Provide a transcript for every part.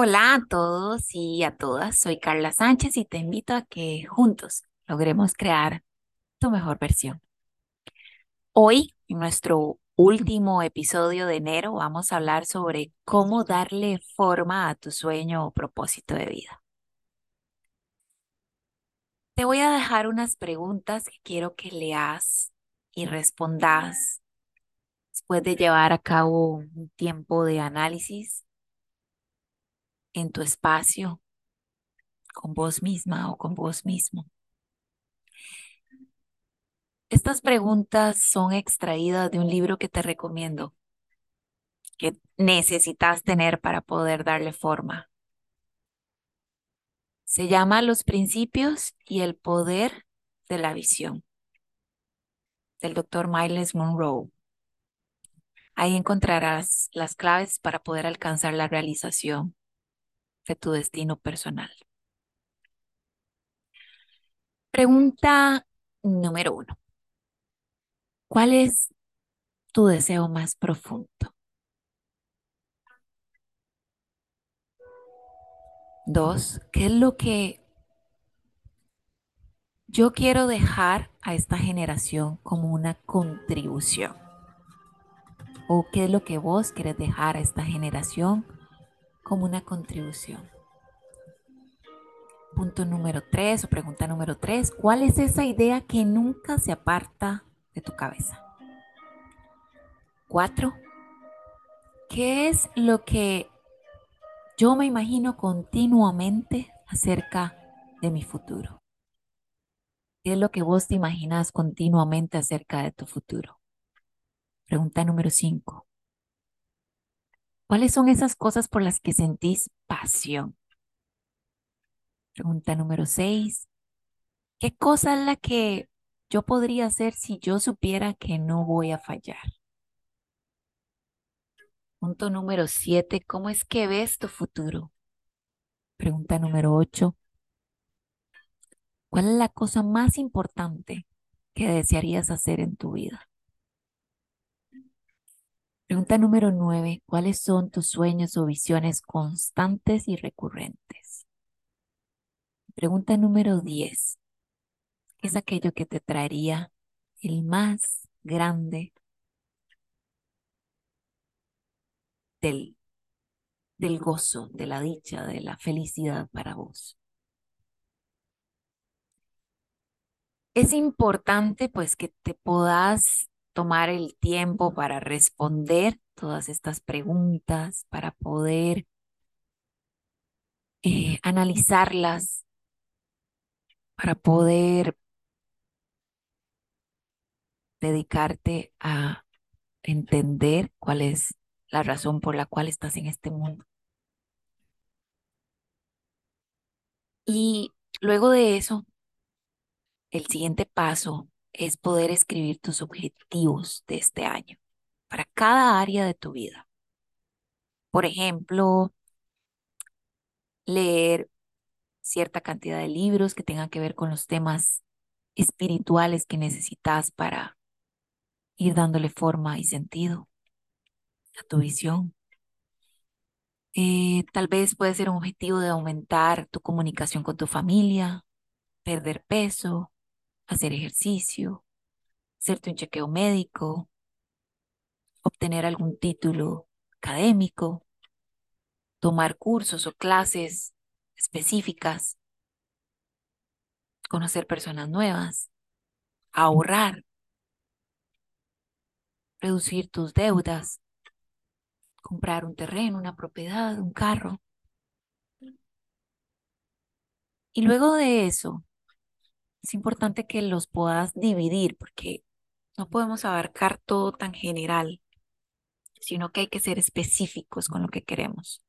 Hola a todos y a todas, soy Carla Sánchez y te invito a que juntos logremos crear tu mejor versión. Hoy, en nuestro último episodio de enero, vamos a hablar sobre cómo darle forma a tu sueño o propósito de vida. Te voy a dejar unas preguntas que quiero que leas y respondas después de llevar a cabo un tiempo de análisis en tu espacio, con vos misma o con vos mismo. Estas preguntas son extraídas de un libro que te recomiendo, que necesitas tener para poder darle forma. Se llama Los principios y el poder de la visión, del doctor Miles Monroe. Ahí encontrarás las claves para poder alcanzar la realización tu destino personal. Pregunta número uno. ¿Cuál es tu deseo más profundo? Dos, ¿qué es lo que yo quiero dejar a esta generación como una contribución? ¿O qué es lo que vos querés dejar a esta generación como una contribución. Punto número tres o pregunta número tres, ¿cuál es esa idea que nunca se aparta de tu cabeza? Cuatro, ¿qué es lo que yo me imagino continuamente acerca de mi futuro? ¿Qué es lo que vos te imaginas continuamente acerca de tu futuro? Pregunta número cinco. ¿Cuáles son esas cosas por las que sentís pasión? Pregunta número seis. ¿Qué cosa es la que yo podría hacer si yo supiera que no voy a fallar? Punto número siete. ¿Cómo es que ves tu futuro? Pregunta número ocho. ¿Cuál es la cosa más importante que desearías hacer en tu vida? Pregunta número nueve. ¿Cuáles son tus sueños o visiones constantes y recurrentes? Pregunta número diez. ¿Qué es aquello que te traería el más grande del, del gozo, de la dicha, de la felicidad para vos? Es importante pues que te puedas tomar el tiempo para responder todas estas preguntas, para poder eh, analizarlas, para poder dedicarte a entender cuál es la razón por la cual estás en este mundo. Y luego de eso, el siguiente paso es poder escribir tus objetivos de este año para cada área de tu vida. Por ejemplo, leer cierta cantidad de libros que tengan que ver con los temas espirituales que necesitas para ir dándole forma y sentido a tu visión. Eh, tal vez puede ser un objetivo de aumentar tu comunicación con tu familia, perder peso, hacer ejercicio, hacerte un chequeo médico, obtener algún título académico, tomar cursos o clases específicas, conocer personas nuevas, ahorrar, reducir tus deudas, comprar un terreno, una propiedad, un carro. Y luego de eso, es importante que los puedas dividir porque no podemos abarcar todo tan general, sino que hay que ser específicos con lo que queremos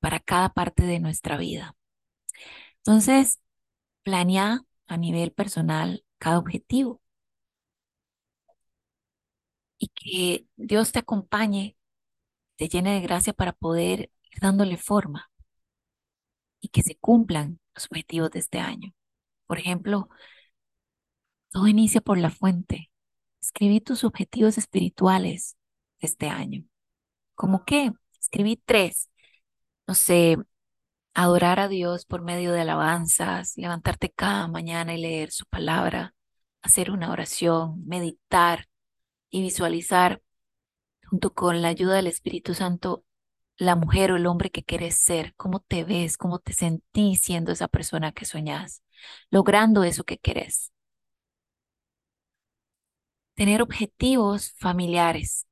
para cada parte de nuestra vida. Entonces, planea a nivel personal cada objetivo y que Dios te acompañe, te llene de gracia para poder ir dándole forma y que se cumplan los objetivos de este año. Por ejemplo, todo inicia por la fuente. Escribí tus objetivos espirituales este año. ¿Cómo qué? Escribí tres. no sé, adorar a Dios por medio de alabanzas, levantarte cada mañana y leer su palabra, hacer una oración, meditar y visualizar junto con la ayuda del Espíritu Santo la mujer o el hombre que quieres ser, cómo te ves, cómo te sentís siendo esa persona que soñás, logrando eso que querés. Tener objetivos familiares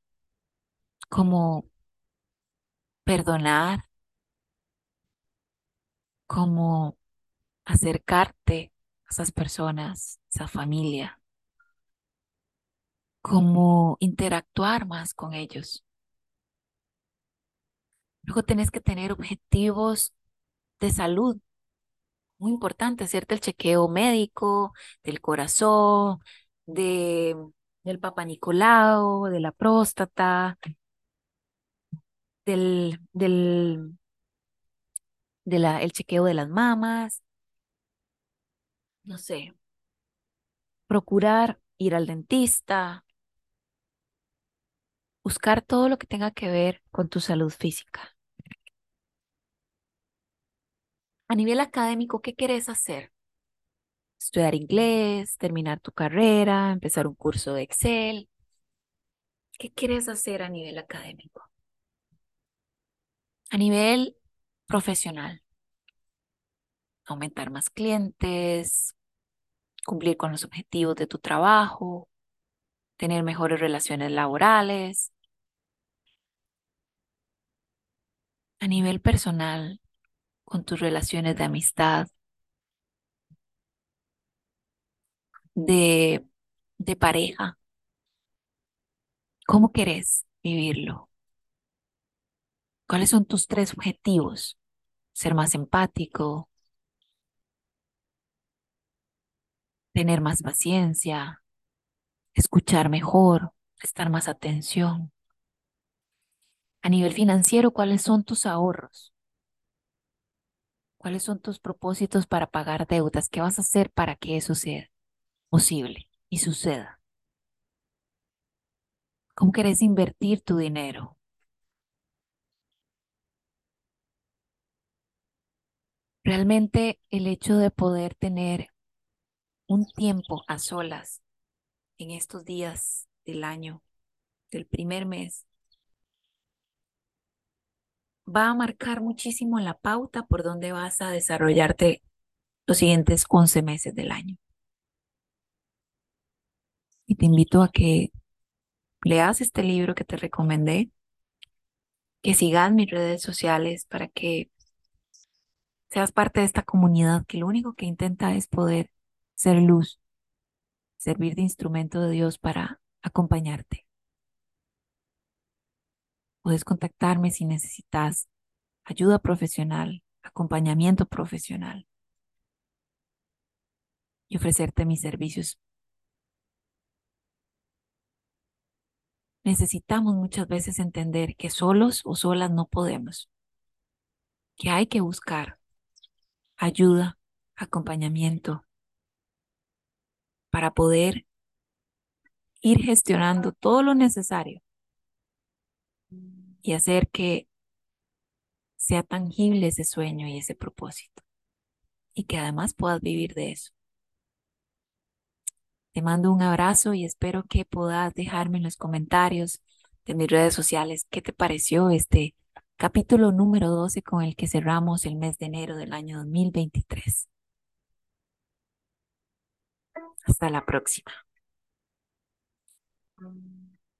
como perdonar, como acercarte a esas personas, esa familia, como interactuar más con ellos. Luego tenés que tener objetivos de salud. Muy importante, hacerte el chequeo médico del corazón, de, del Papa Nicolau, de la próstata, del, del, de la, el chequeo de las mamas. No sé. Procurar ir al dentista. Buscar todo lo que tenga que ver con tu salud física. A nivel académico, ¿qué quieres hacer? Estudiar inglés, terminar tu carrera, empezar un curso de Excel. ¿Qué quieres hacer a nivel académico? A nivel profesional, aumentar más clientes, cumplir con los objetivos de tu trabajo, tener mejores relaciones laborales. A nivel personal, con tus relaciones de amistad, de, de pareja. ¿Cómo querés vivirlo? ¿Cuáles son tus tres objetivos? Ser más empático, tener más paciencia, escuchar mejor, prestar más atención. A nivel financiero, ¿cuáles son tus ahorros? ¿Cuáles son tus propósitos para pagar deudas? ¿Qué vas a hacer para que eso sea posible y suceda? ¿Cómo querés invertir tu dinero? Realmente el hecho de poder tener un tiempo a solas en estos días del año, del primer mes, va a marcar muchísimo la pauta por donde vas a desarrollarte los siguientes 11 meses del año. Y te invito a que leas este libro que te recomendé, que sigas mis redes sociales para que seas parte de esta comunidad que lo único que intenta es poder ser luz, servir de instrumento de Dios para acompañarte. Puedes contactarme si necesitas ayuda profesional, acompañamiento profesional y ofrecerte mis servicios. Necesitamos muchas veces entender que solos o solas no podemos, que hay que buscar ayuda, acompañamiento para poder ir gestionando todo lo necesario y hacer que sea tangible ese sueño y ese propósito y que además puedas vivir de eso. Te mando un abrazo y espero que puedas dejarme en los comentarios de mis redes sociales qué te pareció este capítulo número 12 con el que cerramos el mes de enero del año 2023. Hasta la próxima.